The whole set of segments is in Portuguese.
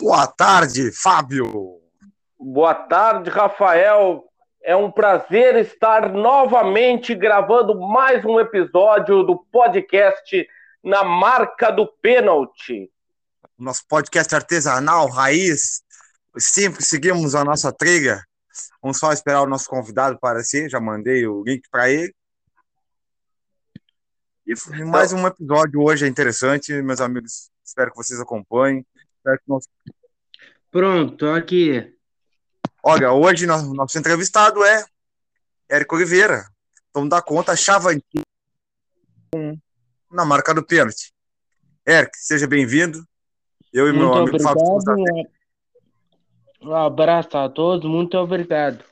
Boa tarde, Fábio. Boa tarde, Rafael. É um prazer estar novamente gravando mais um episódio do podcast Na Marca do Pênalti. Nosso podcast artesanal, raiz. Sempre seguimos a nossa trilha. Vamos só esperar o nosso convidado aparecer. Já mandei o link para ele. E mais um episódio hoje é interessante, meus amigos. Espero que vocês acompanhem. Pronto, aqui. Olha, hoje nosso, nosso entrevistado é Érico Oliveira. Vamos dar conta, Chavantinho na marca do pênalti. Érico, seja bem-vindo. Eu e muito meu amigo obrigado. Fábio Um abraço a todos, muito obrigado.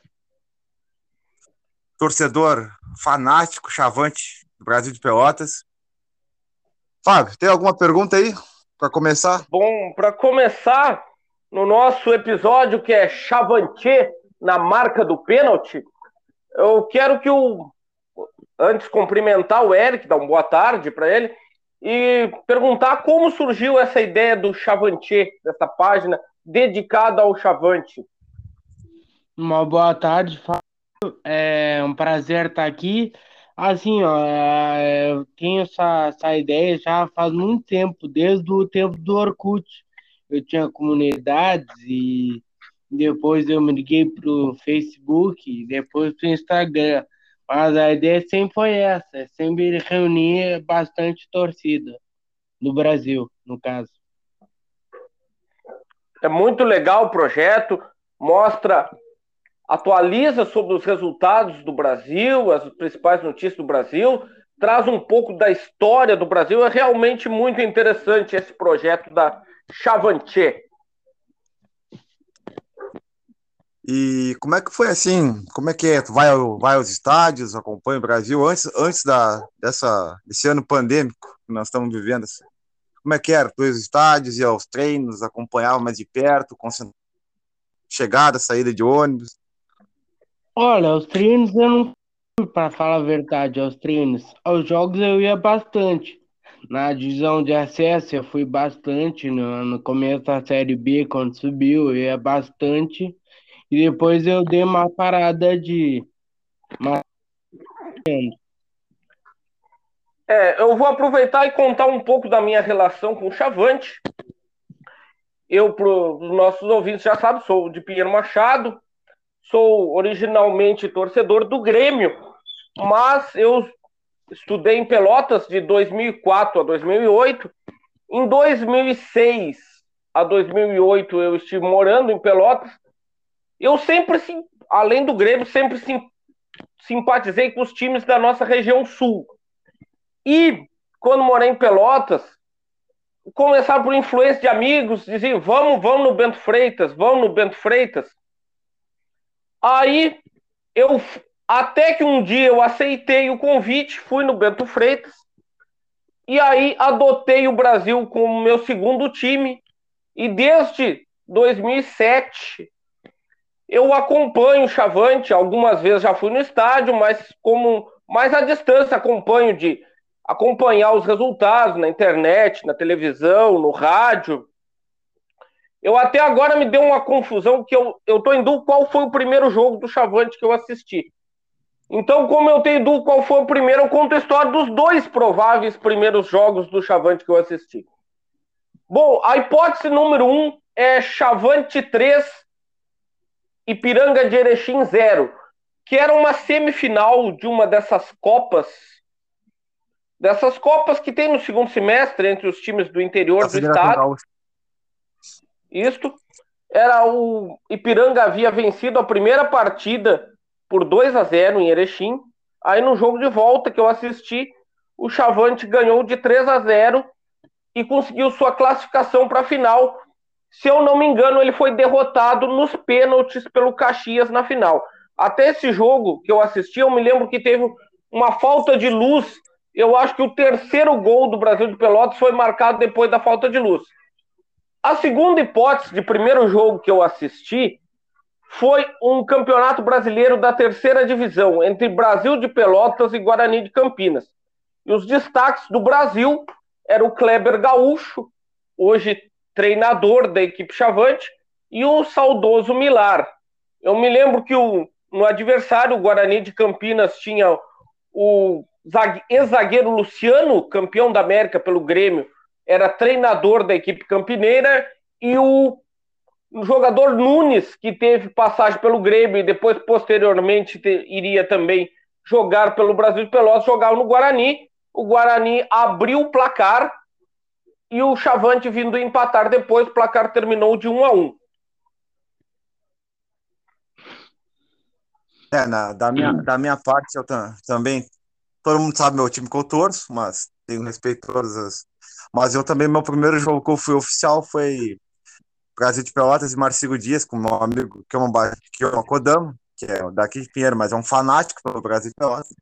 Torcedor fanático, chavante do Brasil de Pelotas. Fábio, tem alguma pergunta aí para começar? Bom, para começar, no nosso episódio que é Chavantier na marca do pênalti, eu quero que o antes cumprimentar o Eric, dar uma boa tarde para ele e perguntar como surgiu essa ideia do Chavantier, dessa página dedicada ao Chavante. Uma boa tarde, Fábio. É um prazer estar aqui. Assim, ó, é, eu tenho essa, essa ideia já faz muito tempo, desde o tempo do Orkut eu tinha comunidades e depois eu me liguei para o Facebook, depois para o Instagram. Mas a ideia sempre foi essa, é sempre reunir bastante torcida no Brasil, no caso. É muito legal o projeto, mostra, atualiza sobre os resultados do Brasil, as principais notícias do Brasil, traz um pouco da história do Brasil. É realmente muito interessante esse projeto da Chavantier. E como é que foi assim? Como é que é? Tu vai, vai aos estádios, acompanha o Brasil antes, antes da, dessa, desse ano pandêmico que nós estamos vivendo? Assim. Como é que era? Tu aos estádios, ia aos treinos, acompanhava mais de perto, chegada, saída de ônibus? Olha, os treinos eu não para falar a verdade, aos treinos. Aos jogos eu ia bastante. Na divisão de acesso eu fui bastante, no, no começo da Série B, quando subiu, eu ia bastante. E depois eu dei uma parada de. É, eu vou aproveitar e contar um pouco da minha relação com o Chavante. Eu, para os nossos ouvintes já sabem, sou de Pinheiro Machado, sou originalmente torcedor do Grêmio, mas eu estudei em Pelotas de 2004 a 2008. Em 2006 a 2008 eu estive morando em Pelotas. Eu sempre, além do Grêmio, sempre simpatizei com os times da nossa região sul. E quando morei em Pelotas, começaram por influência de amigos, diziam: vamos, vamos no Bento Freitas, vamos no Bento Freitas. Aí eu até que um dia eu aceitei o convite, fui no Bento Freitas, e aí adotei o Brasil como meu segundo time, e desde 2007 eu acompanho o Chavante, algumas vezes já fui no estádio, mas como mais à distância acompanho de acompanhar os resultados na internet, na televisão, no rádio. Eu até agora me deu uma confusão que eu, eu tô em dúvida qual foi o primeiro jogo do Chavante que eu assisti. Então, como eu tenho dúvida qual foi o primeiro, eu conto a história dos dois prováveis primeiros jogos do Chavante que eu assisti. Bom, a hipótese número um é Chavante 3, Ipiranga de Erechim 0, que era uma semifinal de uma dessas Copas, dessas Copas que tem no segundo semestre entre os times do interior do estado. Isto era o Ipiranga havia vencido a primeira partida por 2 a 0 em Erechim. Aí no jogo de volta que eu assisti, o Chavante ganhou de 3 a 0 e conseguiu sua classificação para a final. Se eu não me engano, ele foi derrotado nos pênaltis pelo Caxias na final. Até esse jogo que eu assisti, eu me lembro que teve uma falta de luz. Eu acho que o terceiro gol do Brasil de Pelotas foi marcado depois da falta de luz. A segunda hipótese de primeiro jogo que eu assisti foi um campeonato brasileiro da terceira divisão entre Brasil de Pelotas e Guarani de Campinas. E os destaques do Brasil era o Kleber Gaúcho, hoje treinador da equipe Chavante, e o saudoso Milar. Eu me lembro que o, no adversário, o Guarani de Campinas tinha o ex-zagueiro Luciano, campeão da América pelo Grêmio, era treinador da equipe campineira, e o jogador Nunes, que teve passagem pelo Grêmio e depois, posteriormente, te, iria também jogar pelo Brasil de Pelotas, jogava no Guarani. O Guarani abriu o placar e o Chavante vindo empatar depois, o placar terminou de 1 a 1. É, na, da, minha, da minha parte, eu também. Todo mundo sabe meu time que eu torço, mas tenho respeito a todas as. Mas eu também, meu primeiro jogo que eu fui oficial foi Brasil de Pelotas e Marcigo Dias, com meu amigo que é uma, que é uma Kodama, que é daqui de Pinheiro, mas é um fanático pelo Brasil de Pelotas.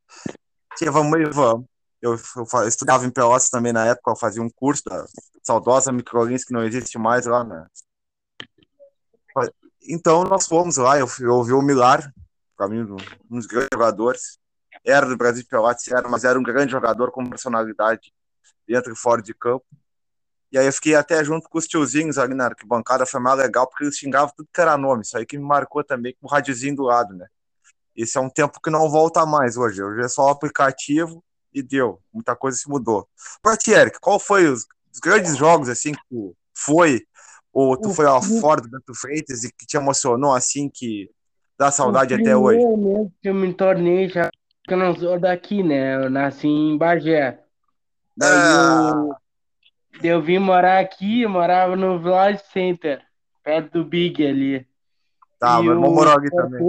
Que vamos e vamos. Eu, eu, estudava em Pelotas também na época, eu fazia um curso da saudosa Microlins, que não existe mais lá, né? Então nós fomos lá, eu, eu ouvi o Milar, para mim, um dos grandes jogadores. Era do Brasil de Pelotas, era, mas era um grande jogador com personalidade dentro e fora de campo. E aí eu fiquei até junto com os tiozinhos ali na arquibancada, foi mais legal, porque eles xingavam tudo que era nome. Isso aí que me marcou também com o radiozinho do lado, né? Esse é um tempo que não volta mais hoje. Hoje é só o aplicativo e deu. Muita coisa se mudou. Pra ti, Eric, qual foi os, os grandes jogos assim que tu foi? Ou tu foi lá fora do Beto Freitas e que te emocionou assim que Dá saudade o até hoje. Mesmo que eu me tornei já que eu não sou daqui, né? Eu nasci em Bagé. Daí ah. eu, eu vim morar aqui, morava no Village Center, perto do Big ali. Tá, e meu irmão morou aqui também.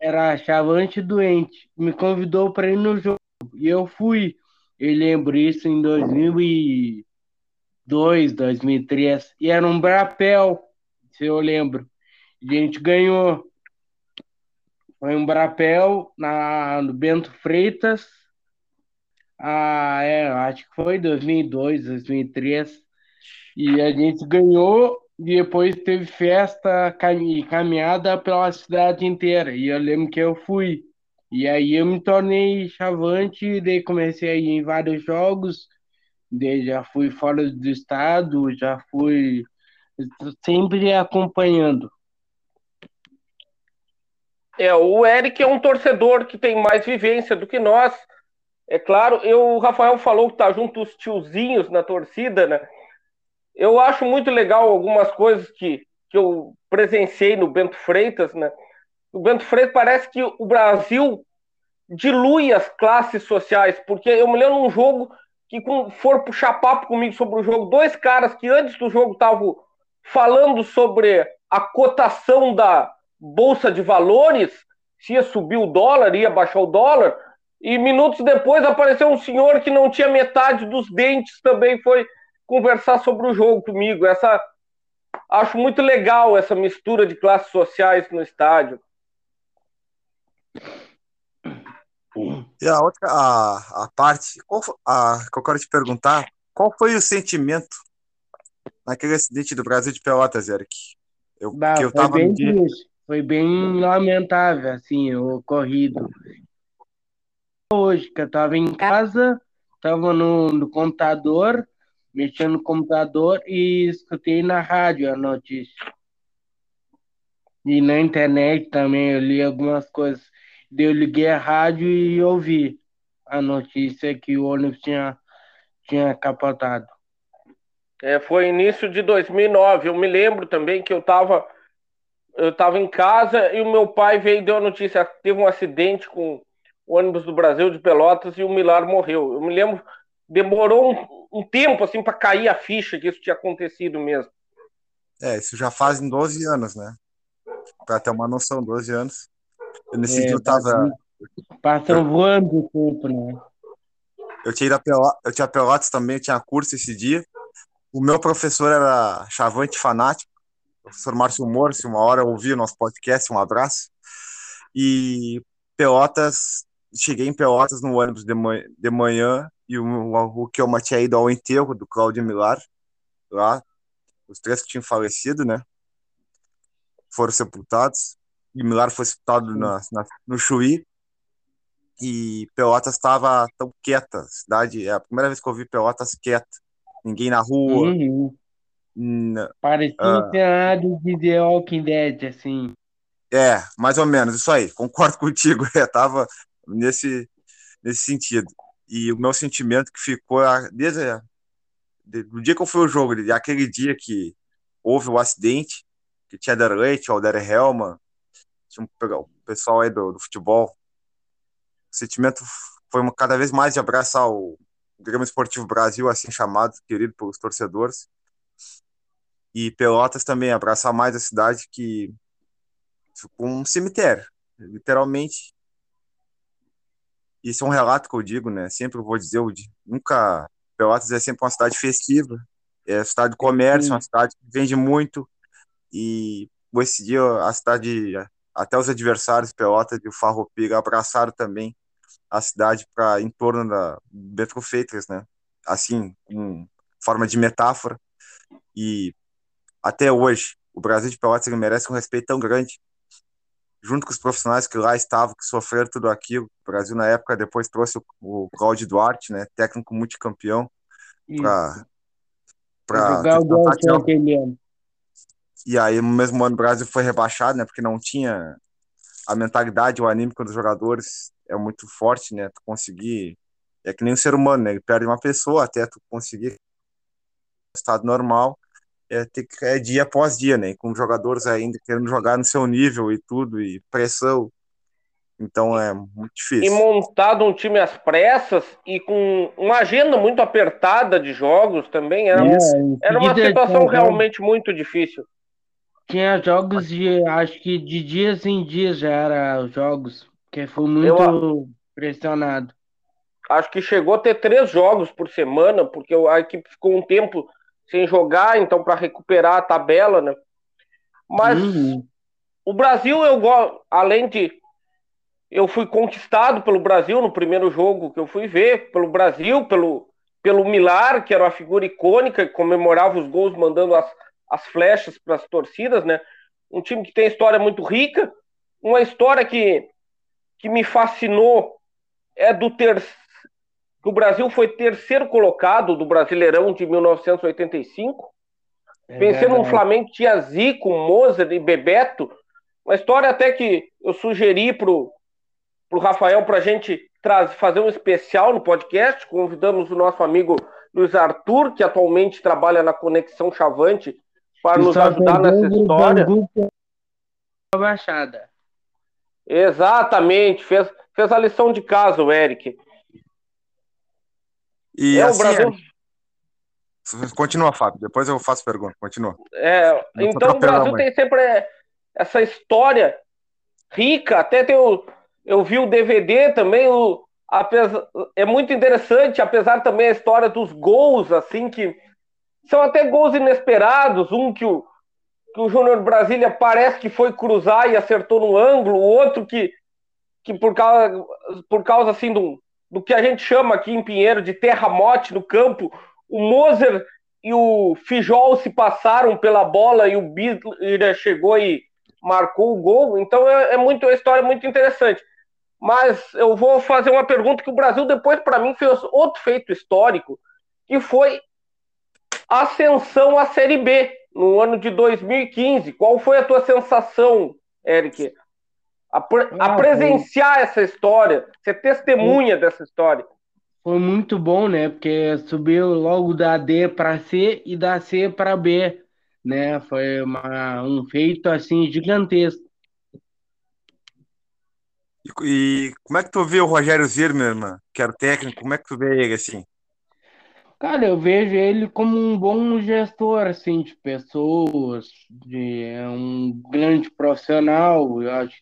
Era chavante doente. Me convidou para ir no jogo. E eu fui. Eu lembro isso em 2002, 2003. E era um brapel, se eu lembro. A gente ganhou. Foi um Brapel na, no Bento Freitas. Ah, é, acho que foi 2002, 2003. E a gente ganhou e depois teve festa caminhada pela cidade inteira. E eu lembro que eu fui. E aí eu me tornei chavante, daí comecei a ir em vários jogos. Daí já fui fora do estado, já fui sempre acompanhando. É, o Eric é um torcedor que tem mais vivência do que nós. É claro, eu, o Rafael falou que tá junto os tiozinhos na torcida, né? Eu acho muito legal algumas coisas que, que eu presenciei no Bento Freitas, né? O Bento Freitas parece que o Brasil dilui as classes sociais, porque eu me lembro num jogo que com, for puxar papo comigo sobre o jogo, dois caras que antes do jogo estavam falando sobre a cotação da, bolsa de valores, se ia subir o dólar, ia baixar o dólar, e minutos depois apareceu um senhor que não tinha metade dos dentes também foi conversar sobre o jogo comigo. Essa acho muito legal essa mistura de classes sociais no estádio. E a outra a, a parte qual, a, que eu quero te perguntar, qual foi o sentimento naquele acidente do Brasil de Pelotas, Eric? Eu, bah, que eu tava bem no foi bem lamentável, assim, o ocorrido. Hoje, que eu estava em casa, estava no, no computador, mexendo no computador e escutei na rádio a notícia. E na internet também eu li algumas coisas. Eu liguei a rádio e ouvi a notícia que o ônibus tinha, tinha capotado. É, foi início de 2009. Eu me lembro também que eu estava eu estava em casa e o meu pai veio e deu a notícia: teve um acidente com ônibus do Brasil de Pelotas e o Milar morreu. Eu me lembro, demorou um, um tempo assim para cair a ficha que isso tinha acontecido mesmo. É, isso já fazem 12 anos, né? Para ter uma noção, 12 anos. Eu, nesse é, dia eu tava. Passam voando o tempo, né? Eu tinha, Pelotas, eu tinha Pelotas também, eu tinha curso esse dia. O meu professor era chavante fanático professor Márcio Moro, se uma hora ouvir o nosso podcast, um abraço. E Pelotas, cheguei em Pelotas no ônibus de manhã, de manhã e o, o, que eu tinha ido ao enterro do Cláudio Milar, lá, os três que tinham falecido, né? Foram sepultados. E Milar foi sepultado na, na, no Chuí. E Pelotas estava tão quieta. A cidade, é a primeira vez que eu vi Pelotas quieta. Ninguém na rua, uhum Parecia uh, um cenário de The Walking Dead, assim. É, mais ou menos, isso aí, concordo contigo, é, tava nesse, nesse sentido. E o meu sentimento que ficou desde o dia que eu fui ao jogo, aquele dia que houve o acidente, que tinha Derleite, o Der Helman, tinha um, o pessoal aí do, do, futebol, o sentimento foi cada vez mais de abraçar o Grêmio Esportivo Brasil, assim chamado, querido pelos torcedores, e Pelotas também, abraçar mais a cidade que ficou um cemitério, literalmente. Isso é um relato que eu digo, né? Sempre eu vou dizer, eu nunca. Pelotas é sempre uma cidade festiva, é cidade de comércio, uma cidade que vende muito. E esse dia a cidade, até os adversários Pelotas e o Farroupilha abraçaram também a cidade para em torno da Betro Freitas, né? Assim, com forma de metáfora. E até hoje, o Brasil de Pelotas ele merece um respeito tão grande, junto com os profissionais que lá estavam, que sofreram tudo aquilo. O Brasil, na época, depois trouxe o, o Cláudio Duarte, né, técnico multicampeão, para jogar o tirar... aquele ano. E aí, no mesmo ano, o Brasil foi rebaixado, né, porque não tinha a mentalidade, o anímico dos jogadores é muito forte, né, tu conseguir, é que nem um ser humano, né, ele perde uma pessoa até tu conseguir estado normal, é, é dia após dia, né? Com jogadores ainda querendo jogar no seu nível e tudo, e pressão. Então é muito difícil. E montado um time às pressas e com uma agenda muito apertada de jogos também. Era, é, era uma situação realmente muito difícil. Tinha jogos de, acho que de dias em dias já era os jogos, que foi muito Eu, pressionado. Acho que chegou a ter três jogos por semana, porque a equipe ficou um tempo sem jogar, então para recuperar a tabela, né? Mas uhum. o Brasil, eu além de eu fui conquistado pelo Brasil no primeiro jogo que eu fui ver, pelo Brasil, pelo, pelo Milar, que era uma figura icônica, que comemorava os gols mandando as, as flechas para as torcidas, né? Um time que tem história muito rica, uma história que, que me fascinou é do terceiro o Brasil foi terceiro colocado do Brasileirão de 1985, é vencendo um Flamengo que tinha Zico, Mozart e Bebeto, uma história até que eu sugeri pro, pro Rafael para a gente trazer, fazer um especial no podcast, convidamos o nosso amigo Luiz Arthur, que atualmente trabalha na Conexão Chavante, para nos ajudar nessa história. Baixada. Exatamente, fez, fez a lição de casa, o Eric. E é, assim, o Brasil... É... Continua, Fábio, depois eu faço pergunta, continua. É, então o Brasil tem sempre essa história rica, até tem o, eu vi o DVD também, o, apesar, é muito interessante, apesar também a história dos gols, assim, que são até gols inesperados, um que o, que o Júnior Brasília parece que foi cruzar e acertou no ângulo, o outro que, que por causa, por causa assim, de um, do que a gente chama aqui em Pinheiro de terramote no campo. O Moser e o Fijol se passaram pela bola e o Bira chegou e marcou o gol. Então é, é muito uma história muito interessante. Mas eu vou fazer uma pergunta que o Brasil depois para mim fez outro feito histórico, que foi ascensão à Série B no ano de 2015. Qual foi a tua sensação, Eric? A, a presenciar foi... essa história, ser testemunha foi... dessa história. Foi muito bom, né? Porque subiu logo da D para C e da C para B, né? Foi uma, um feito assim gigantesco. E, e, como é que tu vê o Rogério Zirmer, que era o técnico? Como é que tu vê ele assim? Cara, eu vejo ele como um bom gestor, assim, de pessoas, de é um grande profissional. Eu acho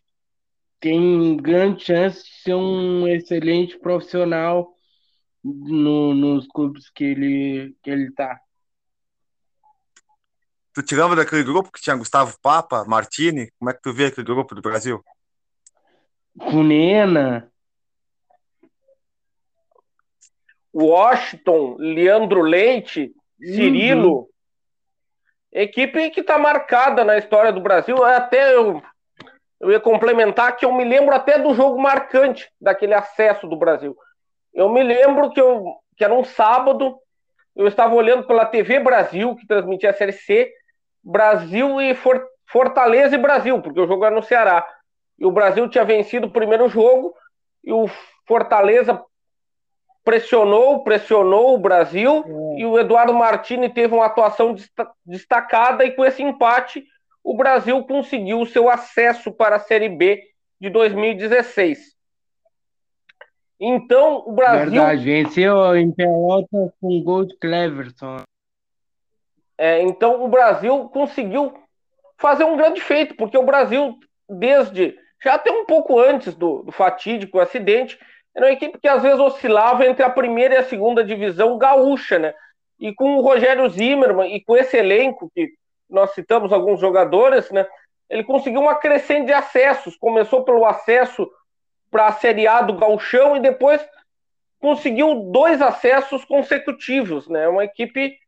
tem grande chance de ser um excelente profissional no, nos clubes que ele, que ele tá. Tu te lembra daquele grupo que tinha Gustavo Papa, Martini? Como é que tu vê aquele grupo do Brasil? Cunena. Washington, Leandro Leite, Cirilo. Uhum. Equipe que está marcada na história do Brasil. Até eu eu ia complementar que eu me lembro até do jogo marcante daquele acesso do Brasil. Eu me lembro que, eu, que era um sábado, eu estava olhando pela TV Brasil, que transmitia a Série C, Brasil e Fortaleza e Brasil, porque o jogo era no Ceará. E o Brasil tinha vencido o primeiro jogo, e o Fortaleza pressionou, pressionou o Brasil, é. e o Eduardo Martini teve uma atuação destacada, e com esse empate, o Brasil conseguiu o seu acesso para a Série B de 2016. Então, o Brasil. Verdade, venceu em Pelotas com gol de Cleverson. É, então, o Brasil conseguiu fazer um grande feito, porque o Brasil, desde já até um pouco antes do, do fatídico acidente, era uma equipe que às vezes oscilava entre a primeira e a segunda divisão gaúcha, né? E com o Rogério Zimmermann e com esse elenco que nós citamos alguns jogadores, né? Ele conseguiu uma crescente de acessos. Começou pelo acesso para a Série A do Galchão e depois conseguiu dois acessos consecutivos, né? Uma equipe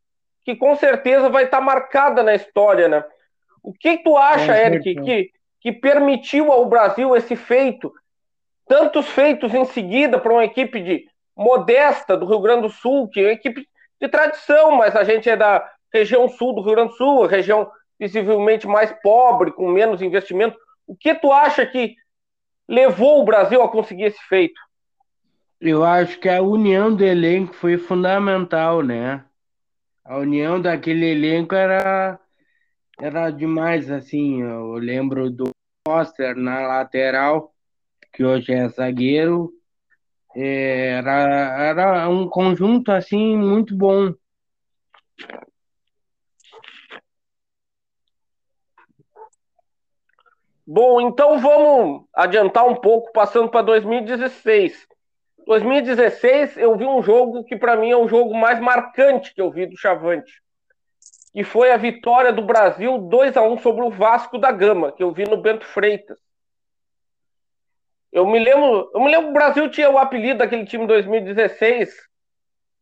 que com certeza vai estar tá marcada na história, né? O que tu acha, é, Eric, que, que permitiu ao Brasil esse feito? Tantos feitos em seguida para uma equipe de modesta do Rio Grande do Sul, que é uma equipe de tradição, mas a gente é da região sul do Rio Grande do Sul, região visivelmente mais pobre, com menos investimento. O que tu acha que levou o Brasil a conseguir esse feito? Eu acho que a união do elenco foi fundamental, né? A união daquele elenco era era demais, assim. Eu lembro do Foster na lateral, que hoje é zagueiro. Era, era um conjunto assim muito bom. Bom, então vamos adiantar um pouco, passando para 2016. 2016 eu vi um jogo que para mim é o jogo mais marcante que eu vi do Chavante, que foi a vitória do Brasil 2 a 1 sobre o Vasco da Gama, que eu vi no Bento Freitas. Eu me lembro, eu me lembro o Brasil tinha o apelido daquele time 2016,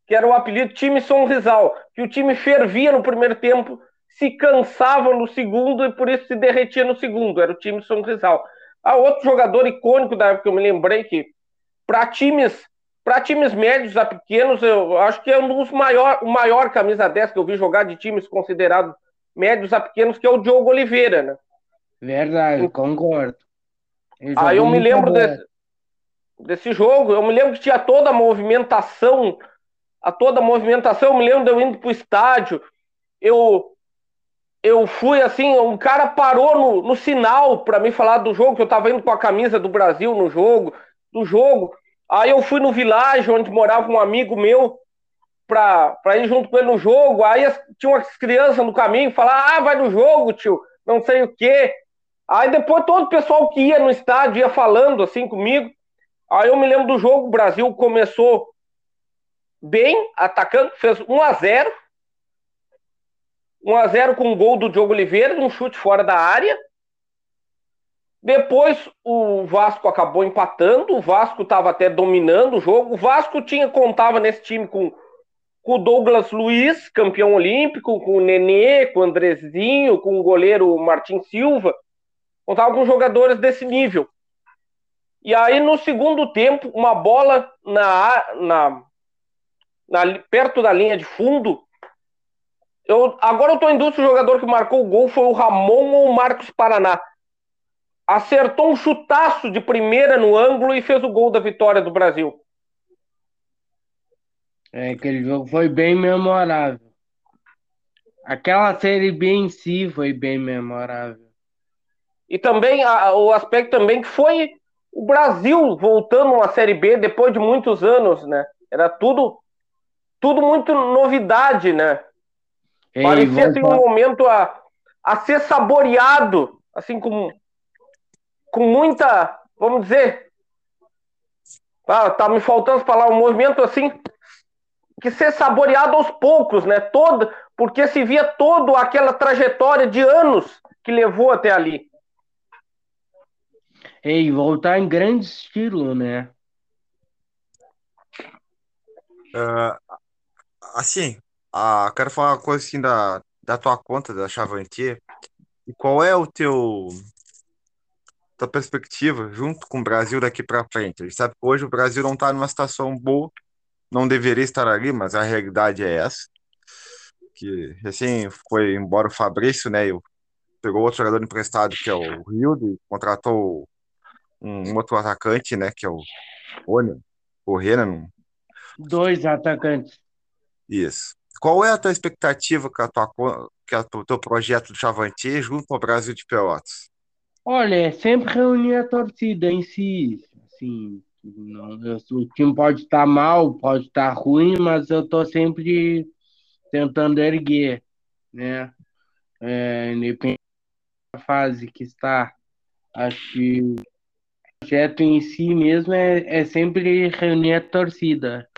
que era o apelido time Sonrisal, que o time fervia no primeiro tempo se cansava no segundo e por isso se derretia no segundo. Era o time Sonrisal. Ah, outro jogador icônico da época que eu me lembrei que para times para times médios a pequenos, eu acho que é um dos maior, o maior camisa 10 que eu vi jogar de times considerados médios a pequenos, que é o Diogo Oliveira, né? Verdade, concordo. Aí eu me lembro desse, desse jogo, eu me lembro que tinha toda a movimentação, a toda a movimentação, eu me lembro de eu indo pro estádio, eu eu fui assim, um cara parou no, no sinal para me falar do jogo, que eu tava indo com a camisa do Brasil no jogo, do jogo. Aí eu fui no vilarejo onde morava um amigo meu pra, pra ir junto com ele no jogo. Aí tinha umas crianças no caminho, falaram, ah, vai no jogo, tio, não sei o quê. Aí depois todo o pessoal que ia no estádio ia falando assim comigo. Aí eu me lembro do jogo, o Brasil começou bem, atacando, fez 1 a 0 1 a 0 com um gol do Diogo Oliveira, um chute fora da área. Depois o Vasco acabou empatando, o Vasco estava até dominando o jogo. O Vasco tinha contava nesse time com, com o Douglas Luiz, campeão olímpico, com o Nenê, com o Andrezinho, com o goleiro Martin Silva. Contava com jogadores desse nível. E aí, no segundo tempo, uma bola na, na, na perto da linha de fundo, eu, agora eu tô em dúvida se o jogador que marcou o gol foi o Ramon ou o Marcos Paraná. Acertou um chutaço de primeira no ângulo e fez o gol da vitória do Brasil. É, aquele jogo foi bem memorável. Aquela série B em si foi bem memorável. E também a, o aspecto também que foi o Brasil voltando uma série B depois de muitos anos, né? Era tudo tudo muito novidade, né? Ei, Parecia assim, um momento a, a ser saboreado, assim, com, com muita, vamos dizer, ah, tá me faltando palavras, um movimento assim, que ser saboreado aos poucos, né? Todo, porque se via toda aquela trajetória de anos que levou até ali. E voltar em grande estilo, né? Uh, assim, ah, quero falar uma coisa assim da, da tua conta da Chavantier. E qual é o teu tua perspectiva junto com o Brasil daqui para frente? A gente sabe que hoje o Brasil não está numa situação boa, não deveria estar ali, mas a realidade é essa. que recém foi embora o Fabrício, né? E pegou outro jogador emprestado, que é o Rildo, e contratou um, outro atacante, né? Que é o Renan. O Renan. Dois atacantes. Isso. Qual é a tua expectativa com a tua, que é o teu projeto do Chavantier junto ao Brasil de Pelotas? Olha, é sempre reunir a torcida em si. Assim, não, o time pode estar mal, pode estar ruim, mas eu estou sempre tentando erguer, né? É, independente da fase que está. Acho que o projeto em si mesmo é, é sempre reunir a torcida,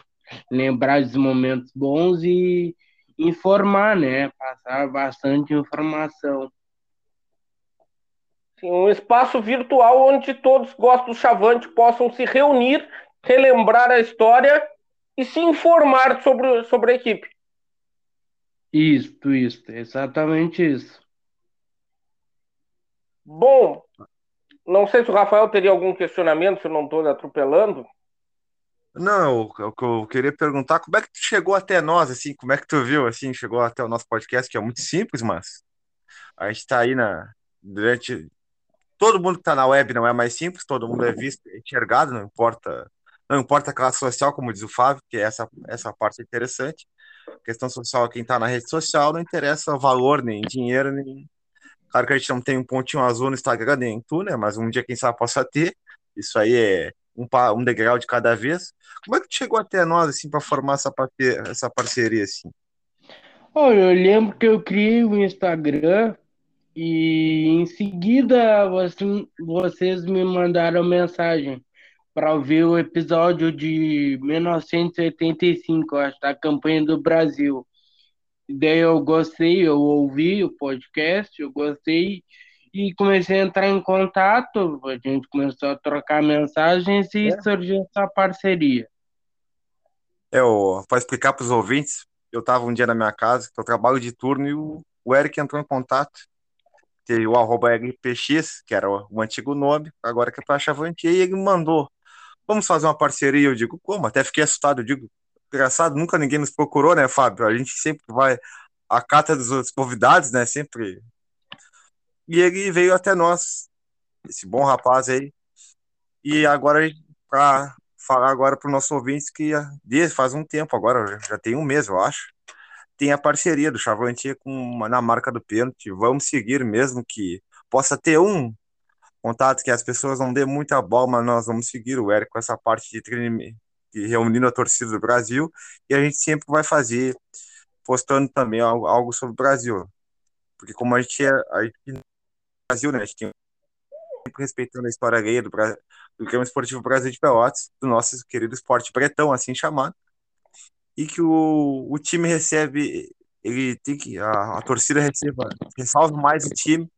lembrar dos momentos bons e informar, né? Passar bastante informação. Sim, um espaço virtual onde todos gostam do Chavante possam se reunir, relembrar a história e se informar sobre, sobre a equipe. Isso, isso, exatamente isso. Bom, não sei se o Rafael teria algum questionamento, se eu não estou atropelando. Não, o que eu queria perguntar, como é que tu chegou até nós, assim, como é que tu viu, assim, chegou até o nosso podcast, que é muito simples, mas a gente está aí na, durante, todo mundo que está na web não é mais simples, todo mundo é visto, enxergado, não importa, não importa a classe social, como diz o Fábio, que é essa, essa parte interessante, questão social, quem está na rede social, não interessa valor, nem dinheiro, nem. Claro que a gente não tem um pontinho azul no Instagram, nem tu, né? Mas um dia, quem sabe, possa ter. Isso aí é um, um degrau de cada vez. Como é que tu chegou até nós, assim, para formar essa, essa parceria, assim? Olha, eu lembro que eu criei o Instagram e em seguida vocês me mandaram mensagem para ouvir o episódio de 1985, acho, da campanha do Brasil. Daí eu gostei, eu ouvi o podcast, eu gostei e comecei a entrar em contato, a gente começou a trocar mensagens e é. surgiu essa parceria. Eu, para explicar para os ouvintes, eu estava um dia na minha casa, que eu trabalho de turno, e o, o Eric entrou em contato. Teve o arroba RPX, que era o, o antigo nome, agora que é para Chavantier, e ele me mandou vamos fazer uma parceria. Eu digo, como? Até fiquei assustado. Eu digo, engraçado, nunca ninguém nos procurou, né, Fábio? A gente sempre vai à cata dos outros convidados, né? Sempre. E ele veio até nós, esse bom rapaz aí. E agora, para falar agora para os nossos ouvintes que desde faz um tempo, agora já tem um mês, eu acho, tem a parceria do Chavantier com na marca do pênalti. Vamos seguir mesmo que possa ter um contato que as pessoas não dêem muita bola, mas nós vamos seguir o Eric com essa parte de, treine, de reunindo a torcida do Brasil e a gente sempre vai fazer postando também algo, sobre o Brasil. Porque como a gente é a gente, Brasil, né, a gente tem sempre respeitando a história alheia do, do Grêmio Esportivo Brasil de Pelotas, do nosso querido esporte bretão, assim chamado, e que o, o time recebe, ele tem que, a, a torcida receba, ressalva mais o time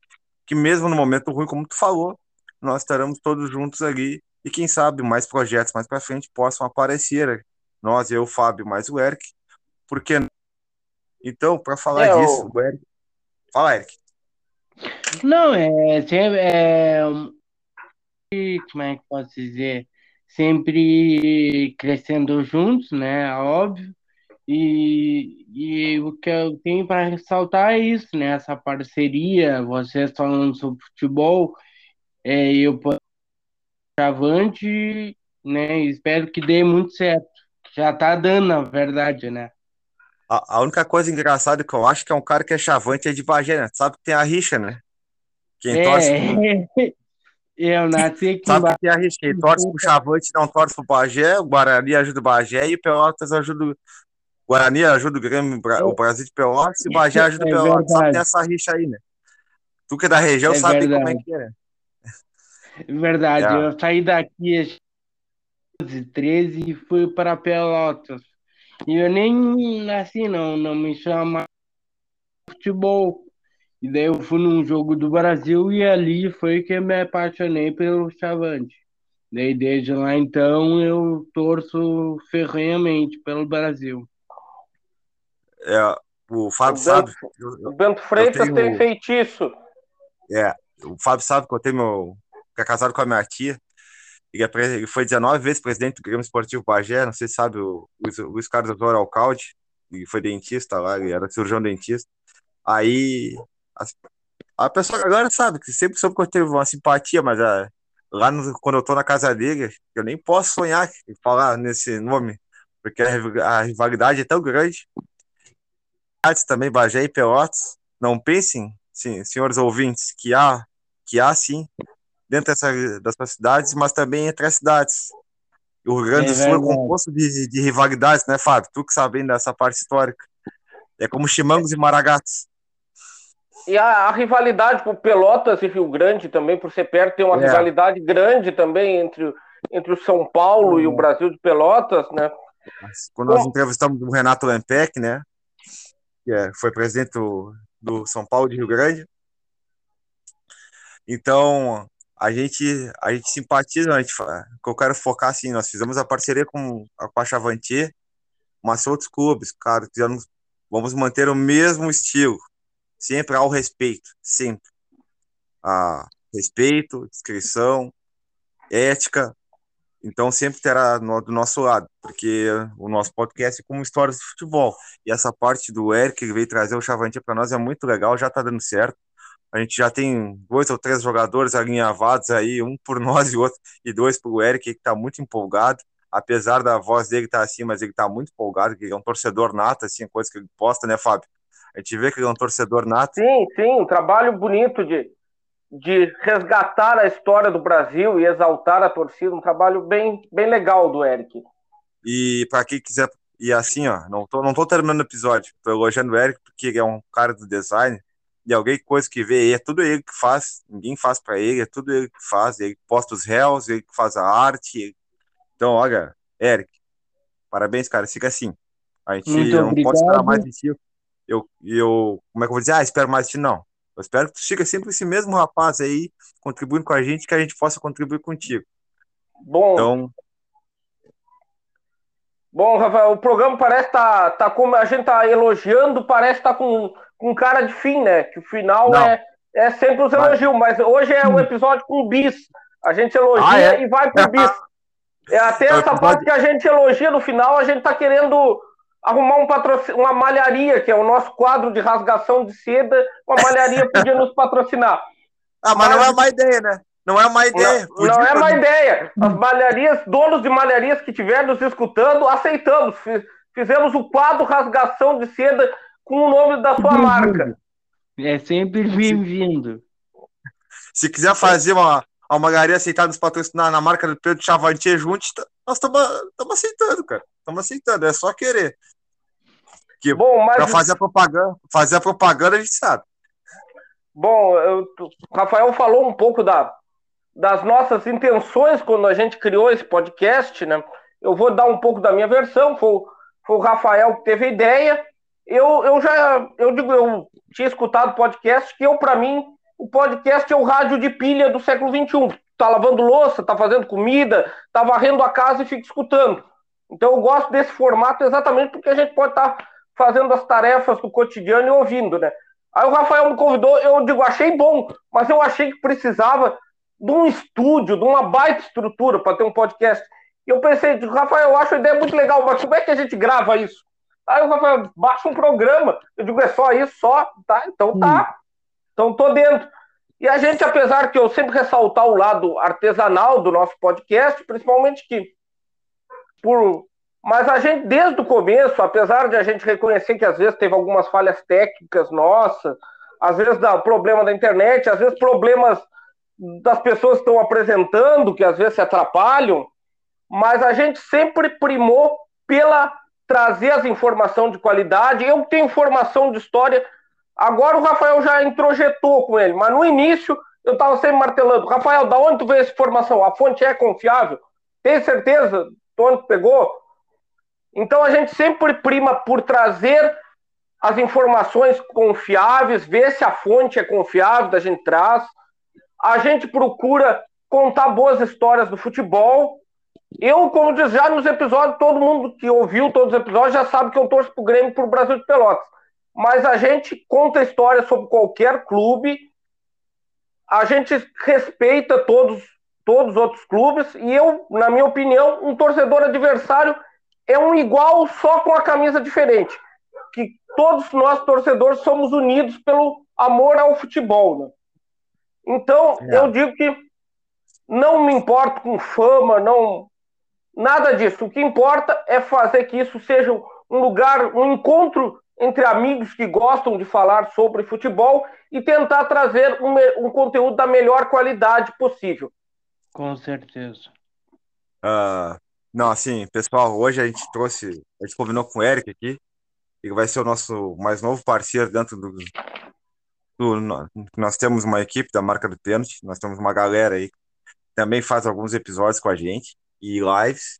que mesmo no momento ruim, como tu falou, nós estaremos todos juntos ali e quem sabe mais projetos mais para frente possam aparecer. Nós, eu, o Fábio, mais o Eric. Porque então, para falar é, disso, o Eric... fala, Eric. Não, é, é como é que posso dizer? Sempre crescendo juntos, né? Óbvio. E, e o que eu tenho para ressaltar é isso, né? Essa parceria, vocês falando sobre futebol, é, eu avante, né? Espero que dê muito certo. Já tá dando, na verdade, né? A, a única coisa engraçada que eu acho que é um cara que é chavante é de Bagé, né? Sabe que tem a rixa, né? Quem é, torce pro... Eu nasci aqui Sabe que tem a rixa, quem torce pro Chavante não torce pro Bagé, o Guarani ajuda o Bagé e o Pelotas ajuda Guarani ajuda o Grêmio, o Brasil de Pelotas e o Bagé ajuda o é Pelotas. Só tem essa rixa aí, né? Tu que é da região é sabe verdade. como é que é. Verdade, é. eu saí daqui às 13 e fui para Pelotas. E eu nem nasci, não, não me chama futebol. E daí eu fui num jogo do Brasil e ali foi que eu me apaixonei pelo Chavante. Daí desde lá então eu torço ferrenhamente pelo Brasil. É, o Fábio o sabe. o Bento Freitas tenho, tem feitiço. É, o Fábio sabe que eu tenho meu. que é casado com a minha tia. Ele, é, ele foi 19 vezes presidente do Grêmio Esportivo Bagé. Não sei se sabe, o Luiz, Luiz Carlos Osório Alcalde. ele foi dentista lá, ele era cirurgião dentista. Aí a pessoa agora sabe que sempre soube que eu teve uma simpatia, mas a, lá no, quando eu tô na casa dele, eu nem posso sonhar em falar nesse nome, porque a, a rivalidade é tão grande. Também, Bagé e Pelotas, não pensem, sim, senhores ouvintes, que há, que há sim, dentro dessa, dessas cidades, mas também entre as cidades. O Rio Grande do é Sul é composto de, de, rivalidades, né, Fábio? Tu que sabe dessa parte histórica. É como Chimangos e Maragatos. E a, a, rivalidade por Pelotas e Rio Grande também, por ser perto, tem uma é. rivalidade grande também entre, entre o São Paulo é. e o Brasil de Pelotas, né? Quando Bom, nós entrevistamos o Renato Lempec, né? Que é, foi presidente do, do São Paulo de Rio Grande. Então, a gente, a gente simpatiza, a gente, que eu quero focar assim, nós fizemos a parceria com a Pachavanti, mas outros clubes, cara, fizemos, vamos manter o mesmo estilo, sempre ao respeito, sempre. A respeito, descrição, ética, então sempre terá no, do nosso lado, porque o nosso podcast é como histórias de futebol. E essa parte do Eric que veio trazer o Chavantia para nós é muito legal, já está dando certo. A gente já tem dois ou três jogadores alinhavados aí, um por nós e outro, e dois para o Eric, que está muito empolgado. Apesar da voz dele estar tá assim, mas ele está muito empolgado, que ele é um torcedor nato, assim, coisa que ele posta, né, Fábio? A gente vê que ele é um torcedor nato. Sim, sim, um trabalho bonito de, de resgatar a história do Brasil e exaltar a torcida, um trabalho bem, bem legal do Eric. E para quem quiser, e assim, ó, não tô, não tô terminando o episódio, tô elogiando o Eric porque ele é um cara do design, e alguém coisa que vê, é tudo ele que faz, ninguém faz para ele, é tudo ele que faz, ele posta os réus, ele que faz a arte. Então, olha, Eric, parabéns, cara, fica assim. A gente Muito não obrigado. pode esperar mais de ti. Eu, eu, como é que eu vou dizer? Ah, espero mais de ti, não. Eu espero que tu siga sempre esse mesmo rapaz aí, contribuindo com a gente, que a gente possa contribuir contigo. Bom. Então. Bom, Rafael, o programa parece tá, tá como a gente tá elogiando, parece estar tá com, com cara de fim, né? Que o final é, é sempre os elogios, mas hoje é um episódio com bis. A gente elogia ah, é? e vai pro bis. É até é essa parte que a gente elogia no final, a gente tá querendo arrumar um patrocínio, uma malharia, que é o nosso quadro de rasgação de seda, uma malharia podia nos patrocinar. Ah, mas, mas, não é uma ideia, né? Não é uma ideia. Não, não é uma ideia. As malharias, donos de malharias que estiverem nos escutando, aceitamos. Fizemos o quadro rasgação de seda com o nome da sua marca. É sempre bem-vindo. Se quiser fazer uma, uma malharia aceitada nos patrocinar na marca do Pedro Chavantier juntos, nós estamos aceitando, cara. Estamos aceitando, é só querer. Que, Bom, mas... Pra fazer a propaganda, fazer a propaganda a gente sabe. Bom, eu, o Rafael falou um pouco da, das nossas intenções quando a gente criou esse podcast, né? Eu vou dar um pouco da minha versão. Foi, foi o Rafael que teve a ideia. Eu, eu já, eu digo, eu tinha escutado podcast que eu, para mim, o podcast é o rádio de pilha do século XXI. Tá lavando louça, tá fazendo comida, tá varrendo a casa e fica escutando. Então eu gosto desse formato exatamente porque a gente pode estar tá fazendo as tarefas do cotidiano e ouvindo, né? Aí o Rafael me convidou, eu digo, achei bom, mas eu achei que precisava de um estúdio, de uma baita estrutura para ter um podcast. E eu pensei, Rafael, eu acho a ideia muito legal, mas como é que a gente grava isso? Aí o Rafael, baixa um programa. Eu digo, é só isso, só? Tá, então tá. Então tô dentro. E a gente, apesar que eu sempre ressaltar o lado artesanal do nosso podcast, principalmente que por mas a gente, desde o começo, apesar de a gente reconhecer que às vezes teve algumas falhas técnicas nossas, às vezes dá problema da internet, às vezes problemas das pessoas que estão apresentando, que às vezes se atrapalham, mas a gente sempre primou pela trazer as informações de qualidade. Eu tenho informação de história. Agora o Rafael já introjetou com ele, mas no início eu estava sempre martelando. Rafael, da onde tu veio essa informação? A fonte é confiável? Tem certeza de onde pegou? Então a gente sempre prima por trazer as informações confiáveis, ver se a fonte é confiável, a gente traz. A gente procura contar boas histórias do futebol. Eu, como diz já nos episódios, todo mundo que ouviu todos os episódios já sabe que eu torço pro Grêmio pro Brasil de Pelotas. Mas a gente conta histórias sobre qualquer clube. A gente respeita todos, todos os outros clubes. E eu, na minha opinião, um torcedor adversário é um igual só com a camisa diferente. que todos nós torcedores somos unidos pelo amor ao futebol, né? Então, é. eu digo que não me importo com fama, não nada disso. O que importa é fazer que isso seja um lugar, um encontro entre amigos que gostam de falar sobre futebol e tentar trazer um, um conteúdo da melhor qualidade possível. Com certeza. Uh, não, assim, pessoal, hoje a gente trouxe, a gente combinou com o Eric aqui, que vai ser o nosso mais novo parceiro dentro do, do, Nós temos uma equipe da marca do pênalti, nós temos uma galera aí que também faz alguns episódios com a gente e lives.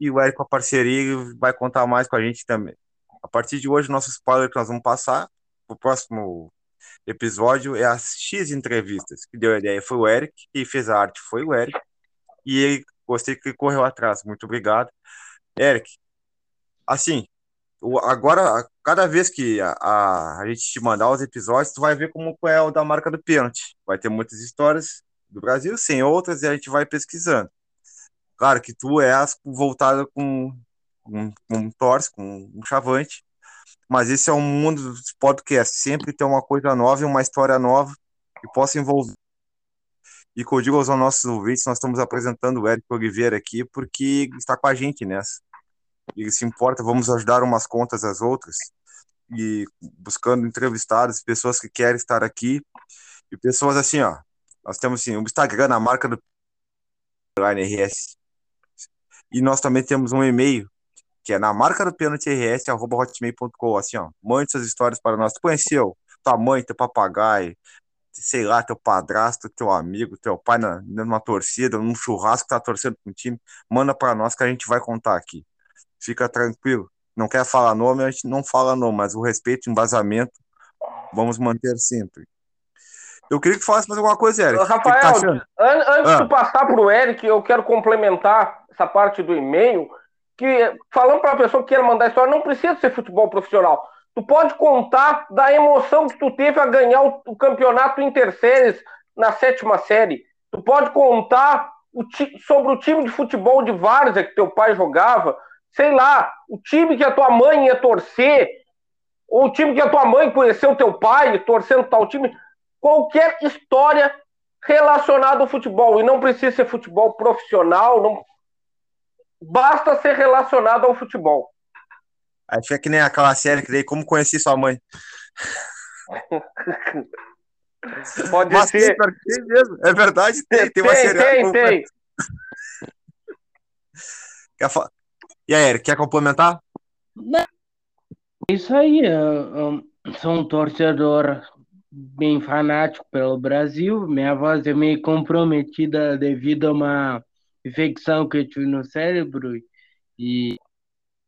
E o Eric, com a parceria, vai contar mais com a gente também. A partir de hoje, nosso spoiler que nós vamos passar o próximo episódio é as X entrevistas. Que deu a ideia foi o Eric, e fez a arte foi o Eric. E ele gostei que correu atrás. Muito obrigado. Eric, assim, agora, cada vez que a, a, a, gente te mandar os episódios, tu vai ver como é o da marca do pênalti. Vai ter muitas histórias do Brasil, sem outras, e a gente vai pesquisando. Claro que tu és voltada com um, um torce, com um chavante, mas esse é um mundo dos podcasts. Sempre tem uma coisa nova e uma história nova que possa envolver. E que eu digo aos nossos ouvintes, nós estamos apresentando o Érico Oliveira aqui porque está com a gente nessa. E se importa, vamos ajudar umas contas às outras. E buscando entrevistados, pessoas que querem estar aqui. E pessoas assim, ó. Nós temos assim, o Instagram, a marca do RS. E nós também temos um e-mail que é na marca do pênalti RS, arroba hotmail.com, assim, ó, mande suas histórias para nós. Tu conheceu tua mãe, teu papagaio, sei lá, teu padrasto, teu amigo, teu pai na, numa torcida, num churrasco que tá torcendo com o time, manda para nós que a gente vai contar aqui. Fica tranquilo. Não quer falar nome, a gente não fala nome, mas o respeito e embasamento vamos manter sempre. Eu queria que falasse mais alguma coisa, Eric. Rafael, tá an antes ah. de passar para o Eric, eu quero complementar essa parte do e-mail que falando para a pessoa que quer mandar história, não precisa ser futebol profissional. Tu pode contar da emoção que tu teve a ganhar o, o campeonato interséries na sétima série. Tu pode contar o sobre o time de futebol de várzea que teu pai jogava. Sei lá, o time que a tua mãe ia torcer, ou o time que a tua mãe conheceu teu pai torcendo tal time. Qualquer história relacionada ao futebol. E não precisa ser futebol profissional, não basta ser relacionado ao futebol. Aí fica que nem aquela série que daí, como conheci sua mãe. Pode Mas ser. Tem, mesmo. É verdade, tem, tem, tem uma série. Tem, tem. Quer fa... E aí, Eric, quer complementar? Isso aí, eu, eu sou um torcedor bem fanático pelo Brasil. Minha voz é meio comprometida devido a uma infecção que eu tive no cérebro e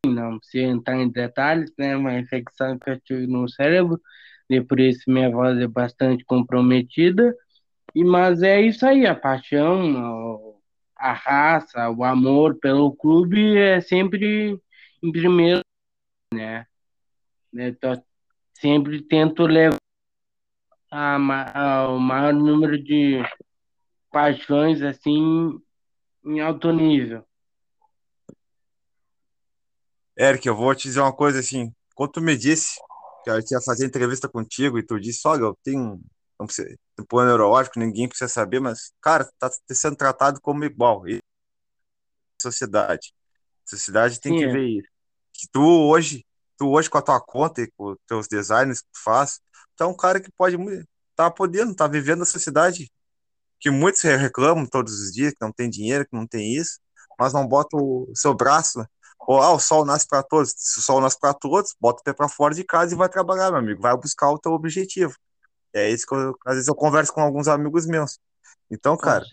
não precisa entrar em detalhes, né? Uma infecção que eu tive no cérebro e por isso minha voz é bastante comprometida. E mas é isso aí, a paixão, a raça, o amor pelo clube é sempre em primeiro, né? Eu sempre tento levar a, o maior número de paixões assim em alto nível. Eric, eu vou te dizer uma coisa assim. Quando tu me disse que eu ia fazer entrevista contigo e tu disse, olha, eu tenho não precisa, um plano neurológico, ninguém precisa saber, mas, cara, tá sendo tratado como igual. E sociedade. A sociedade tem Sim, que é. ver isso. Que tu hoje, tu hoje com a tua conta e com os teus designs que tu faz, tu é um cara que pode tá podendo, tá vivendo a sociedade que muitos reclamam todos os dias que não tem dinheiro, que não tem isso, mas não bota o seu braço, ou ah, o sol nasce para todos. Se o sol nasce para todos, bota o pé para fora de casa e vai trabalhar, meu amigo, vai buscar o teu objetivo. É isso que eu, às vezes eu converso com alguns amigos meus. Então, cara,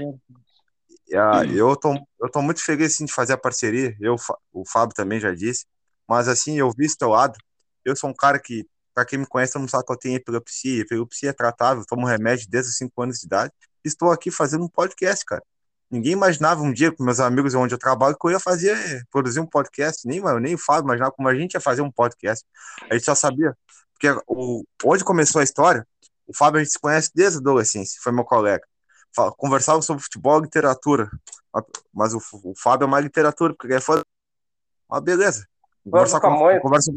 eu tô, eu tô muito feliz assim, de fazer a parceria. Eu, o Fábio também já disse, mas assim, eu vi teu lado. Eu sou um cara que, para quem me conhece, não sabe que eu tenho epilepsia. Epilepsia é tratável, tomo remédio desde os 5 anos de idade estou aqui fazendo um podcast, cara. Ninguém imaginava um dia com meus amigos onde eu trabalho que eu ia fazer, produzir um podcast. Nem eu, nem o Fábio imaginava como a gente ia fazer um podcast. A gente só sabia. Porque o, onde começou a história, o Fábio a gente se conhece desde a adolescência, foi meu colega. Conversava sobre futebol e literatura. Mas o, o Fábio é mais literatura, porque ele é fã. Ah, beleza. Conversa com, conversa,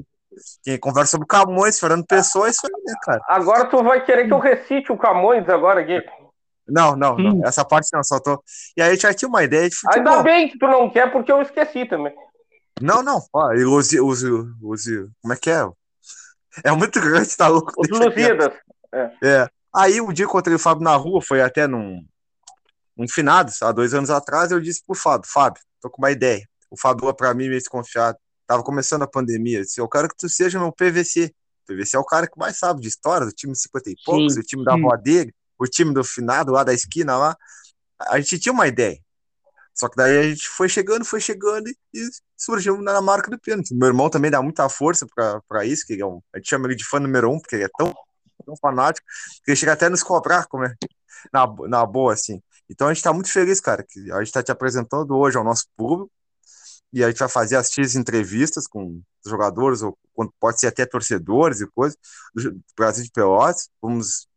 Quem conversa sobre Camões, Fernando Pessoa, é isso aí, né, cara? Agora tu vai querer que eu recite o Camões agora aqui. Não, não, não. Hum. Essa parte não, só tô. E aí já tinha uma ideia de futebol. Ainda bem que tu não quer, porque eu esqueci também. Não, não. Ó, os, os, Como é que é? É muito grande, tá louco. Os Lusíadas. É. é. Aí um dia eu encontrei o Fábio na rua, foi até num, num finados, há dois anos atrás, eu disse pro Fábio, Fábio, tô com uma ideia. O Fábio, para mim, meio desconfiado. Tava começando a pandemia. Eu disse, eu quero que tu seja meu PVC. O PVC é o cara que mais sabe de história, do time de 50 e poucos, Sim. o time da avó dele, o time do finado lá da esquina lá. A gente tinha uma ideia. Só que daí a gente foi chegando, foi chegando e, surgiu na marca do pênalti. Meu irmão também dá muita força para isso, que é um, a gente chama ele de fã número um, porque ele é tão, tão fanático, que ele chega até a nos cobrar, como é, na, na boa, assim. Então a gente está muito feliz, cara, que a gente está te apresentando hoje ao nosso público, e a gente vai fazer as entrevistas com jogadores, ou pode ser até torcedores e coisas, do Brasil de Pelotas. Vamos,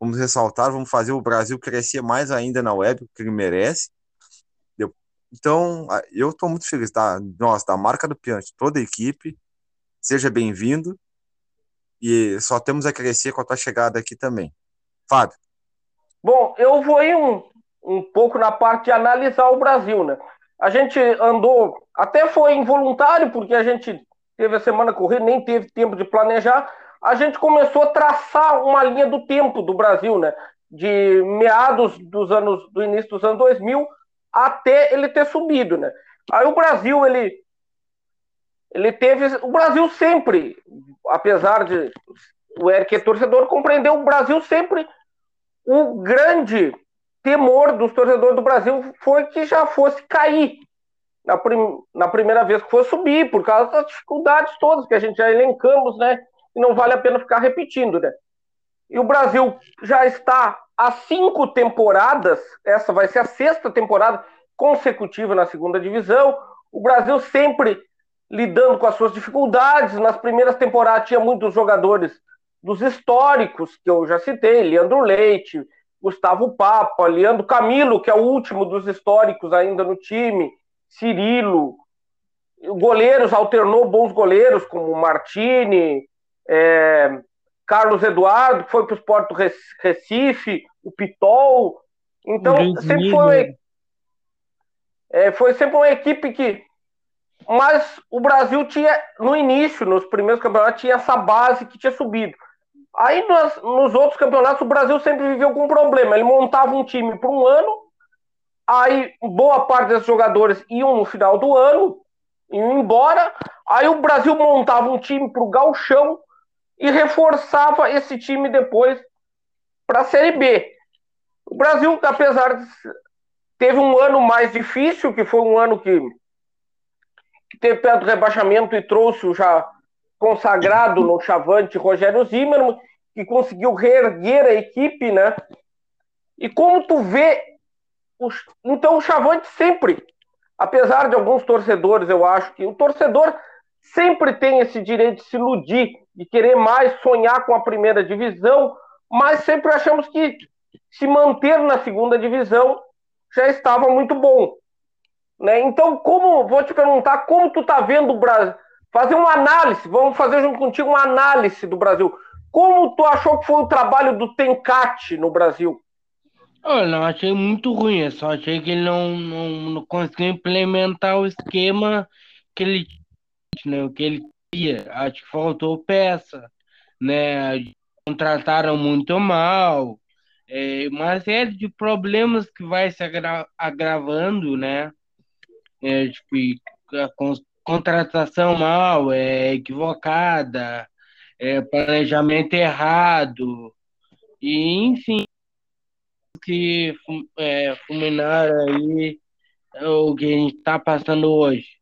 vamos ressaltar, vamos fazer o Brasil crescer mais ainda na web, que ele merece. Então, eu estou muito feliz, da, nossa, da marca do Piante, toda a equipe, seja bem-vindo, e só temos a crescer com a tua chegada aqui também. Fábio. Bom, eu vou ir um, um pouco na parte de analisar o Brasil, né? A gente andou, até foi involuntário, porque a gente teve a semana corrida, nem teve tempo de planejar. A gente começou a traçar uma linha do tempo do Brasil, né? De meados dos anos, do início dos anos 2000 até ele ter subido, né? Aí o Brasil, ele ele teve, o Brasil sempre, apesar de o Eric é torcedor, compreendeu o Brasil sempre o grande temor dos torcedores do Brasil foi que já fosse cair na, prim, na primeira vez que fosse subir, por causa das dificuldades todas que a gente já elencamos, né? E não vale a pena ficar repetindo, né? E o Brasil já está há cinco temporadas, essa vai ser a sexta temporada consecutiva na segunda divisão. O Brasil sempre lidando com as suas dificuldades. Nas primeiras temporadas tinha muitos jogadores dos históricos que eu já citei, Leandro Leite, Gustavo Papa, Leandro Camilo, que é o último dos históricos ainda no time, Cirilo. Goleiros, alternou bons goleiros, como Martini, é, Carlos Eduardo, que foi para o Sport do Recife, o Pitol. Então, sempre foi, é, foi sempre uma equipe que. Mas o Brasil tinha, no início, nos primeiros campeonatos, tinha essa base que tinha subido. Aí nos, nos outros campeonatos o Brasil sempre viveu com um problema. Ele montava um time para um ano, aí boa parte desses jogadores iam no final do ano, iam embora. Aí o Brasil montava um time para o galchão e reforçava esse time depois para a Série B. O Brasil, apesar de teve um ano mais difícil, que foi um ano que, teve perto do rebaixamento e trouxe o já consagrado no Chavante Rogério Zimmermann, que conseguiu reerguer a equipe, né? E como tu vê, os... então o Chavante sempre, apesar de alguns torcedores, eu acho que o torcedor sempre tem esse direito de se iludir, de querer mais, sonhar com a primeira divisão, mas sempre achamos que se manter na segunda divisão já estava muito bom. Né? Então, como vou te perguntar, como tu tá vendo o Brasil? fazer uma análise, vamos fazer junto contigo uma análise do Brasil. Como tu achou que foi o trabalho do Tencate no Brasil? Eu não achei muito ruim, eu só achei que ele não, não, não conseguiu implementar o esquema que ele né, o que ele queria. Acho que faltou peça, né? Contrataram muito mal, é, uma série de problemas que vai se agra agravando, né? É, tipo, a, contratação mal, é, equivocada, é, planejamento errado, e enfim, que é, fulminar aí o que a gente está passando hoje.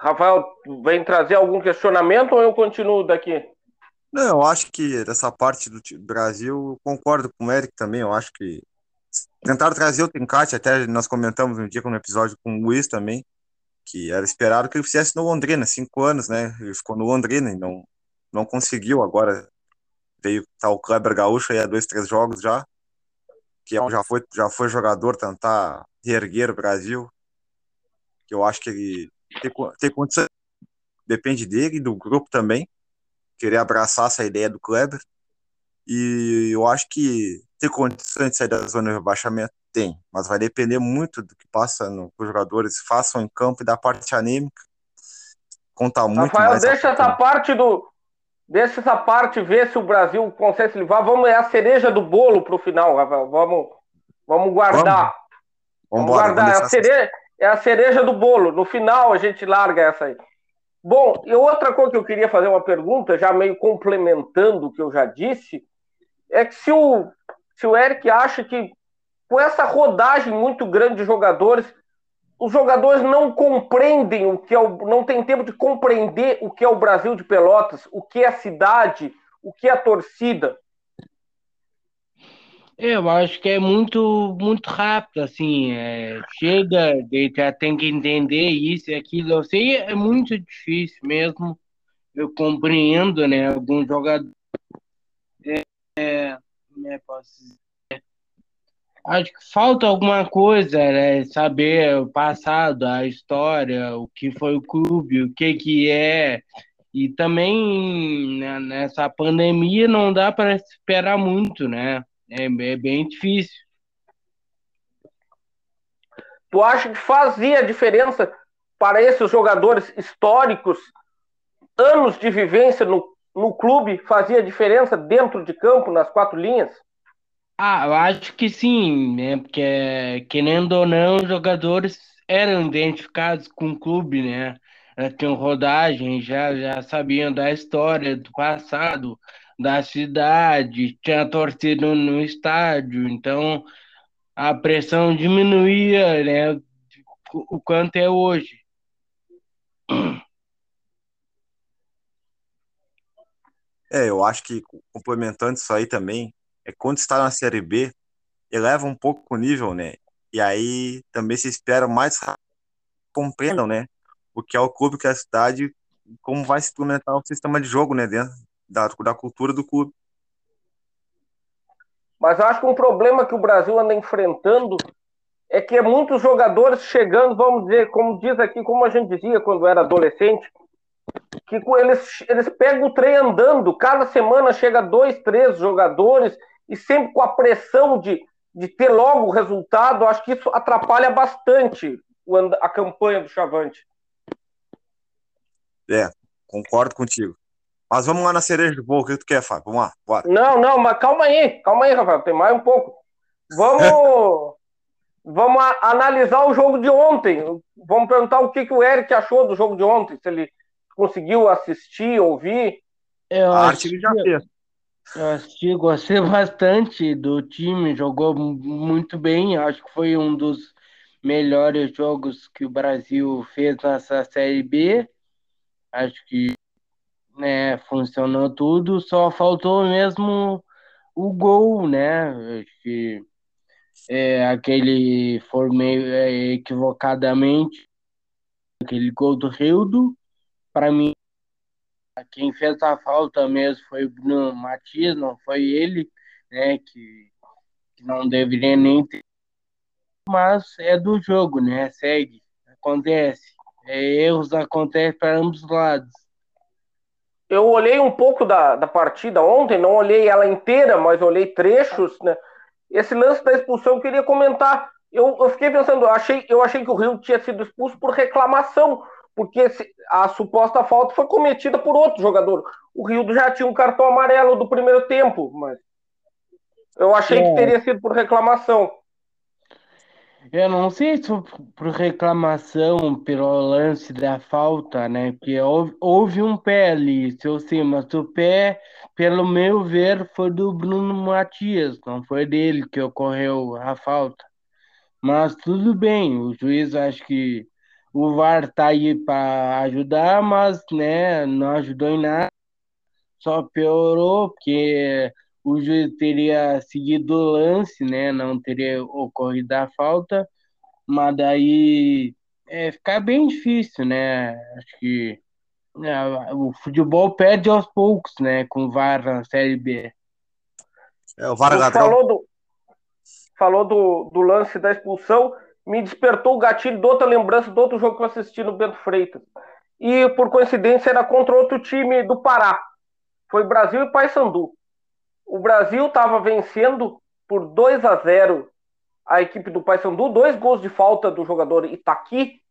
Rafael, vem trazer algum questionamento ou eu continuo daqui? Não, eu acho que dessa parte do Brasil, concordo com o Eric também, eu acho que Tentaram trazer o Tencate, até nós comentamos um dia no episódio com o Luiz também, que era esperado que ele fizesse no Londrina, cinco anos, né? Ele ficou no Londrina e não, não conseguiu. Agora veio tá o Kleber Gaúcho aí há dois, três jogos já, que é já foi, já foi jogador tentar reerguer o Brasil, que eu acho que ele ter, ter condição. Depende dele e do grupo também. Querer abraçar essa ideia do Kleber. E eu acho que ter condições de sair da zona de rebaixamento tem, mas vai depender muito do que passa no, que os jogadores façam em campo e da parte anímica. Conta muito Rafael, mais deixa essa parte do. Deixa essa parte ver se o Brasil consegue se livrar. Vamos, é a cereja do bolo para o final, Rafael. Vamos, vamos guardar. Vamos, vamos guardar. Vamos é, a cereja, é a cereja do bolo. No final a gente larga essa aí. Bom, e outra coisa que eu queria fazer uma pergunta, já meio complementando o que eu já disse, é que se o, se o Eric acha que com essa rodagem muito grande de jogadores, os jogadores não compreendem o que é o, não tem tempo de compreender o que é o Brasil de Pelotas, o que é a cidade, o que é a torcida. Eu acho que é muito muito rápido, assim, é, chega, já tem que entender isso e aquilo. Eu sei, é muito difícil mesmo. Eu compreendo, né? Alguns jogadores. É, é, é que posso dizer? Acho que falta alguma coisa, né? Saber o passado, a história, o que foi o clube, o que que é. E também né, nessa pandemia não dá para esperar muito, né? É, é bem difícil. Tu acha que fazia diferença para esses jogadores históricos, anos de vivência no, no clube, fazia diferença dentro de campo, nas quatro linhas? Ah, eu acho que sim, né? Porque, querendo ou não, os jogadores eram identificados com o clube, né? Tinham rodagem, já, já sabiam da história do passado, da cidade, tinha torcida no, estádio, então a pressão diminuía, né? O quanto é hoje. É, eu acho que complementando isso aí também, é quando está na Série B, eleva um pouco o nível, né? E aí também se espera mais compreendam, né? O que é o clube, que é a cidade, como vai se implementar o sistema de jogo, né? Dentro da, da cultura do clube. Mas eu acho que um problema que o Brasil anda enfrentando é que é muitos jogadores chegando, vamos dizer, como diz aqui, como a gente dizia quando era adolescente, que eles, eles pegam o trem andando, cada semana chega dois, três jogadores e sempre com a pressão de, de ter logo o resultado, acho que isso atrapalha bastante a campanha do Chavante. É, concordo contigo. Mas vamos lá na cereja do bolo, o que tu quer, Fábio? Vamos lá, bora. Não, não, mas calma aí, calma aí, Rafael, tem mais um pouco. Vamos, vamos analisar o jogo de ontem. Vamos perguntar o que, que o Eric achou do jogo de ontem, se ele conseguiu assistir, ouvir. Eu a arte ele já fez. Eu assisti, gostei bastante do time, jogou muito bem. Acho que foi um dos melhores jogos que o Brasil fez nessa Série B. Acho que né, funcionou tudo, só faltou mesmo o gol, né? Que é, aquele foi meio é, equivocadamente aquele gol do Rildo, para mim quem fez a falta mesmo foi o Bruno Matias, não foi ele, né, que, que não deveria nem ter. Mas é do jogo, né? Segue, acontece. É, erros acontecem para ambos os lados. Eu olhei um pouco da, da partida ontem, não olhei ela inteira, mas olhei trechos, né? Esse lance da expulsão eu queria comentar. Eu, eu fiquei pensando, eu achei, eu achei que o Rio tinha sido expulso por reclamação, porque a suposta falta foi cometida por outro jogador. O Rio já tinha um cartão amarelo do primeiro tempo, mas eu achei é. que teria sido por reclamação. Eu não sei se foi por reclamação pelo lance da falta, né? Porque houve, um pé ali, eu sei, mas o pé, pelo meu ver, foi do Bruno Matias, não foi dele que ocorreu a falta. Mas tudo bem, o juiz acho que o VAR está aí para ajudar, mas né, não ajudou em nada, só piorou, porque o juiz teria seguido o lance, né, não teria ocorrido a falta, mas daí é, fica bem difícil, né? Acho que é, o futebol perde aos poucos, né, com o VAR na Série B. É, o VAR falou do falou do, do lance da expulsão me despertou o gatilho de outra lembrança de outro jogo que eu assisti no Bento Freitas. E, por coincidência, era contra outro time do Pará. Foi Brasil e Paysandu. O Brasil estava vencendo por 2 a 0 a equipe do Paysandu, dois gols de falta do jogador Itaqui.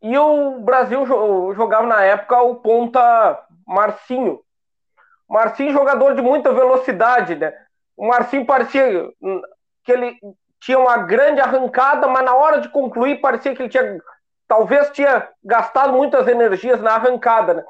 E o Brasil jogava na época o ponta Marcinho. Marcinho, jogador de muita velocidade, né? O Marcinho parecia que ele tinha uma grande arrancada, mas na hora de concluir parecia que ele tinha talvez tinha gastado muitas energias na arrancada, né?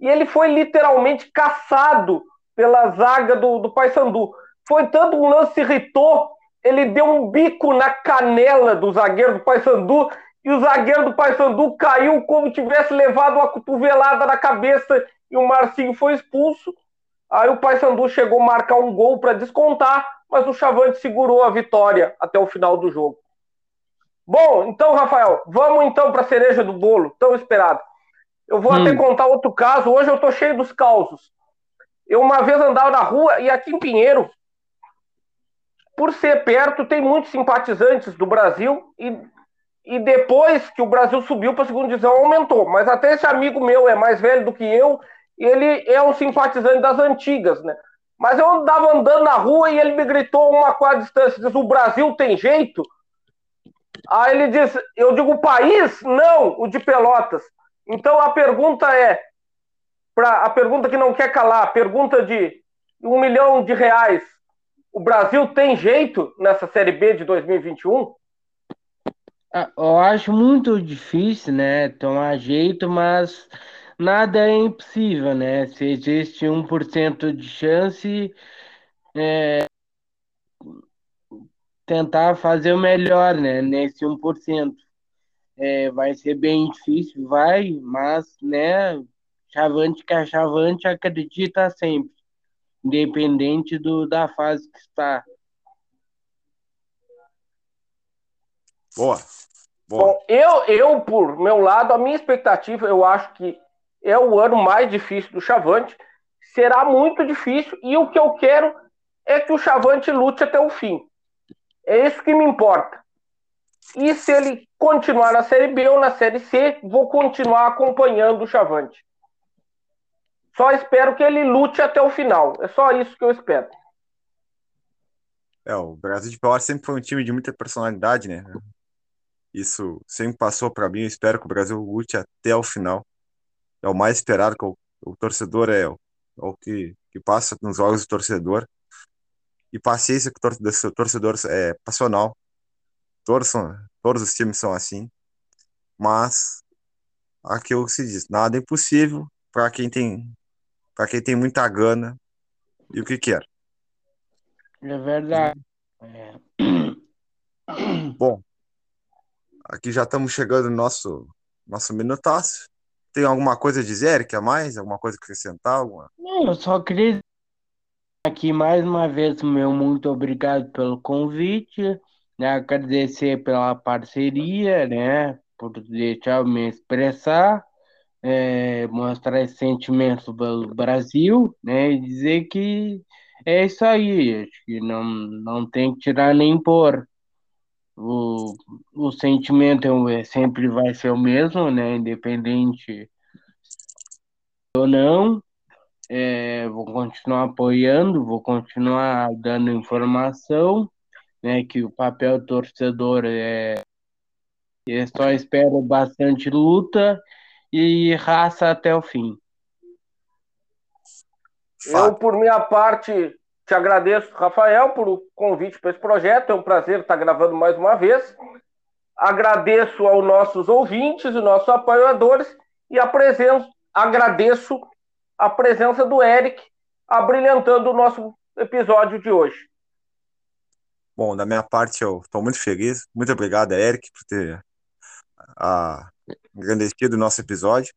E ele foi literalmente caçado pela zaga do, do Paysandu. Foi tanto um lance irritou, ele deu um bico na canela do zagueiro do Paysandu e o zagueiro do Paysandu caiu como tivesse levado uma cotovelada na cabeça e o Marcinho foi expulso. Aí o Paysandu chegou a marcar um gol para descontar, mas o Chavante segurou a vitória até o final do jogo. Bom, então, Rafael, vamos então para a cereja do bolo, tão esperado. Eu vou hum. até contar outro caso. Hoje eu tô cheio dos causos. Eu uma vez andava na rua e aqui em Pinheiro, por ser perto, tem muitos simpatizantes do Brasil e, e depois que o Brasil subiu para a segunda divisão aumentou. Mas até esse amigo meu é mais velho do que eu ele é um simpatizante das antigas, né? Mas eu andava andando na rua e ele me gritou uma quadra distância, diz, o Brasil tem jeito? Aí ele diz, eu digo, o país? Não, o de Pelotas. Então a pergunta é, pra, a pergunta que não quer calar, a pergunta de um milhão de reais, o Brasil tem jeito nessa Série B de 2021? Ah, eu acho muito difícil, né, tomar jeito, mas nada é impossível, né? Se existe 1% de chance, é, tentar fazer o melhor, né? Nesse 1%. É, vai ser bem difícil, vai, mas, né? Chavante que é chavante acredita sempre, independente do, da fase que está. Boa. Boa. Bom, eu, eu, por meu lado, a minha expectativa, eu acho que é o ano mais difícil do Chavante. Será muito difícil e o que eu quero é que o Chavante lute até o fim. É isso que me importa. E se ele continuar na Série B ou na Série C, vou continuar acompanhando o Chavante. Só espero que ele lute até o final. É só isso que eu espero. É, o Brasil de Pelotas sempre foi um time de muita personalidade, né? Isso sempre passou para mim. Eu espero que o Brasil lute até o final é o mais esperado, que o, o torcedor é, é o que, que passa nos jogos do torcedor. E paciência que o torcedor é passional. Todos, são, todos os times são assim. Mas aquilo que se diz, nada é impossível para quem tem para quem tem muita gana e o que quer. É verdade. É. Bom, aqui já estamos chegando no nosso nosso minutaço. Tem alguma coisa a dizer, Eric, a mais? Alguma coisa a acrescentar? Alguma? Não, eu só queria aqui mais uma vez meu muito obrigado pelo convite, né? agradecer pela parceria, né? por deixar eu me expressar, é, mostrar esse sentimento pelo Brasil, né? e dizer que é isso aí, acho que não, não tem que tirar nem pôr. O, o sentimento é, sempre vai ser o mesmo, né? Independente ou não. É, vou continuar apoiando, vou continuar dando informação, né? Que o papel torcedor é, é só espero bastante luta e raça até o fim. Eu, por minha parte, te agradeço, Rafael, por o convite para esse projeto. É um prazer estar gravando mais uma vez. Agradeço aos nossos ouvintes e nossos apoiadores e agradeço a presença do Eric abrilhantando o nosso episódio de hoje. Bom, da minha parte, eu estou muito feliz. Muito obrigado, Eric, por ter a, engrandecido o nosso episódio.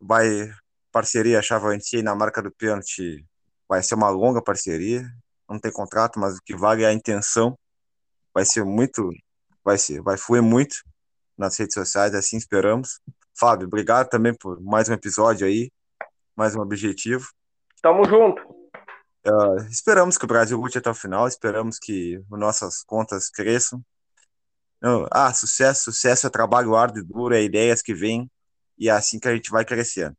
Vai parceria Chavanti na marca do pênalti vai ser uma longa parceria, não tem contrato, mas o que vale é a intenção. Vai ser muito, vai ser, vai fluir muito nas redes sociais, assim esperamos. Fábio, obrigado também por mais um episódio aí, mais um objetivo. Tamo junto. Uh, esperamos que o Brasil lute até o final, esperamos que nossas contas cresçam. Ah, sucesso, sucesso é trabalho árduo e duro, é ideias que vêm, e é assim que a gente vai crescendo.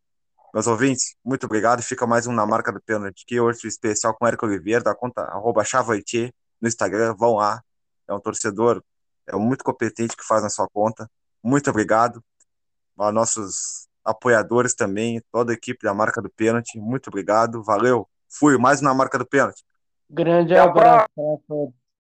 Meus ouvintes, muito obrigado. Fica mais um na marca do pênalti, que hoje especial com o Érico Oliveira, da conta arroba Chavoitier, no Instagram, vão lá. É um torcedor é muito competente que faz na sua conta. Muito obrigado. A nossos apoiadores também, toda a equipe da marca do pênalti, muito obrigado. Valeu. Fui mais na marca do pênalti. Grande abraço para todos.